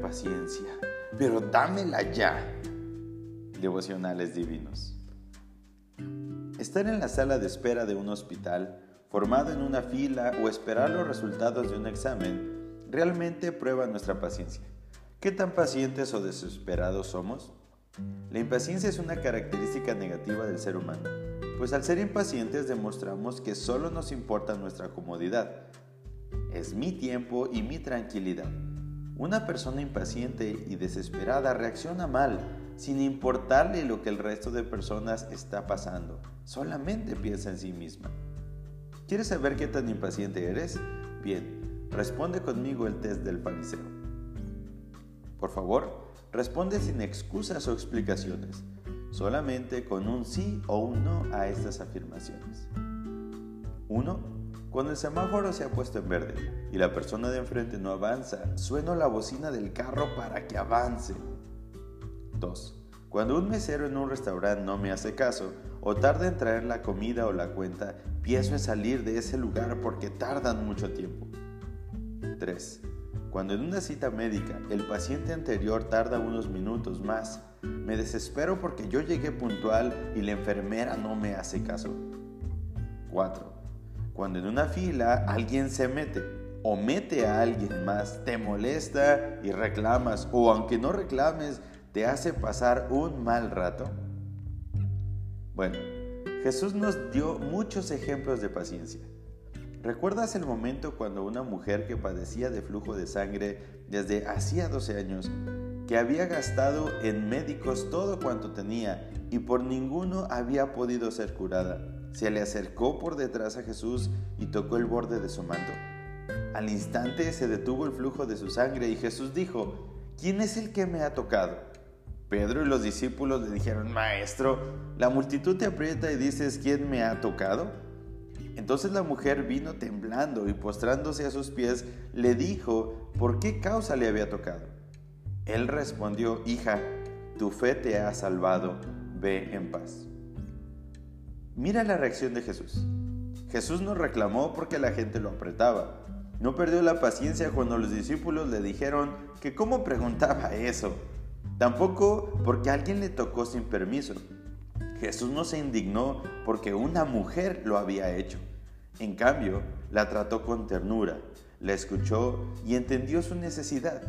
paciencia, pero dámela ya. Devocionales divinos. Estar en la sala de espera de un hospital, formado en una fila o esperar los resultados de un examen, realmente prueba nuestra paciencia. ¿Qué tan pacientes o desesperados somos? La impaciencia es una característica negativa del ser humano, pues al ser impacientes demostramos que solo nos importa nuestra comodidad. Es mi tiempo y mi tranquilidad. Una persona impaciente y desesperada reacciona mal, sin importarle lo que el resto de personas está pasando. Solamente piensa en sí misma. ¿Quieres saber qué tan impaciente eres? Bien, responde conmigo el test del fariseo. Por favor, responde sin excusas o explicaciones, solamente con un sí o un no a estas afirmaciones. 1. Cuando el semáforo se ha puesto en verde y la persona de enfrente no avanza, sueno la bocina del carro para que avance. 2. Cuando un mesero en un restaurante no me hace caso o tarda en traer la comida o la cuenta, pienso en salir de ese lugar porque tardan mucho tiempo. 3. Cuando en una cita médica el paciente anterior tarda unos minutos más, me desespero porque yo llegué puntual y la enfermera no me hace caso. 4. Cuando en una fila alguien se mete o mete a alguien más, te molesta y reclamas, o aunque no reclames, te hace pasar un mal rato. Bueno, Jesús nos dio muchos ejemplos de paciencia. ¿Recuerdas el momento cuando una mujer que padecía de flujo de sangre desde hacía 12 años, que había gastado en médicos todo cuanto tenía y por ninguno había podido ser curada, se le acercó por detrás a Jesús y tocó el borde de su manto. Al instante se detuvo el flujo de su sangre y Jesús dijo, ¿quién es el que me ha tocado? Pedro y los discípulos le dijeron, Maestro, la multitud te aprieta y dices, ¿quién me ha tocado? Entonces la mujer vino temblando y postrándose a sus pies, le dijo, ¿por qué causa le había tocado? Él respondió, Hija, tu fe te ha salvado, ve en paz. Mira la reacción de Jesús. Jesús no reclamó porque la gente lo apretaba. No perdió la paciencia cuando los discípulos le dijeron que cómo preguntaba eso. Tampoco porque alguien le tocó sin permiso. Jesús no se indignó porque una mujer lo había hecho. En cambio, la trató con ternura, la escuchó y entendió su necesidad.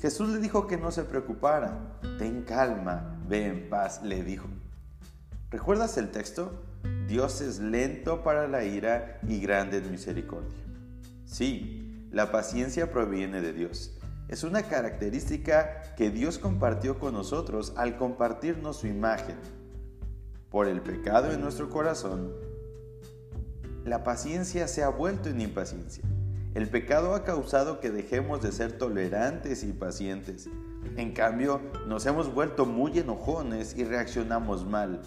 Jesús le dijo que no se preocupara. Ten calma, ve en paz, le dijo. ¿Recuerdas el texto? Dios es lento para la ira y grande en misericordia. Sí, la paciencia proviene de Dios. Es una característica que Dios compartió con nosotros al compartirnos su imagen. Por el pecado en nuestro corazón, la paciencia se ha vuelto en impaciencia. El pecado ha causado que dejemos de ser tolerantes y pacientes. En cambio, nos hemos vuelto muy enojones y reaccionamos mal.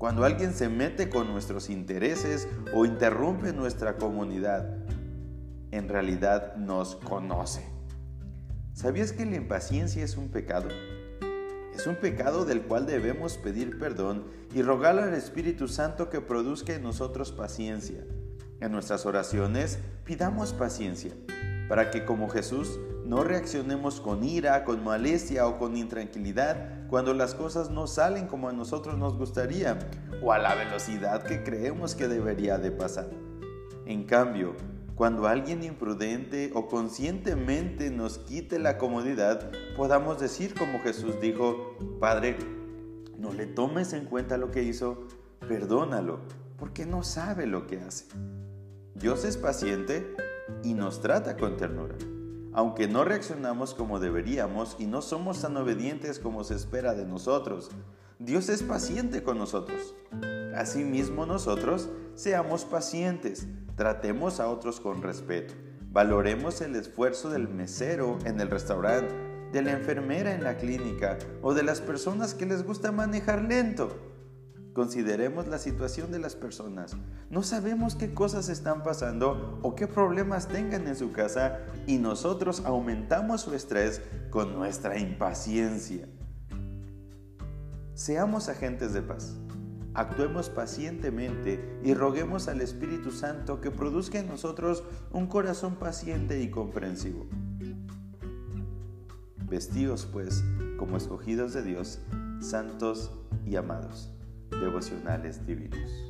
Cuando alguien se mete con nuestros intereses o interrumpe nuestra comunidad, en realidad nos conoce. ¿Sabías que la impaciencia es un pecado? Es un pecado del cual debemos pedir perdón y rogar al Espíritu Santo que produzca en nosotros paciencia. En nuestras oraciones pidamos paciencia para que como Jesús no reaccionemos con ira, con molestia o con intranquilidad cuando las cosas no salen como a nosotros nos gustaría o a la velocidad que creemos que debería de pasar. En cambio, cuando alguien imprudente o conscientemente nos quite la comodidad, podamos decir como Jesús dijo, Padre, no le tomes en cuenta lo que hizo, perdónalo, porque no sabe lo que hace. Dios es paciente y nos trata con ternura. Aunque no reaccionamos como deberíamos y no somos tan obedientes como se espera de nosotros, Dios es paciente con nosotros. Asimismo nosotros seamos pacientes, tratemos a otros con respeto, valoremos el esfuerzo del mesero en el restaurante, de la enfermera en la clínica o de las personas que les gusta manejar lento. Consideremos la situación de las personas. No sabemos qué cosas están pasando o qué problemas tengan en su casa y nosotros aumentamos su estrés con nuestra impaciencia. Seamos agentes de paz. Actuemos pacientemente y roguemos al Espíritu Santo que produzca en nosotros un corazón paciente y comprensivo. Vestíos pues como escogidos de Dios, santos y amados, devocionales divinos.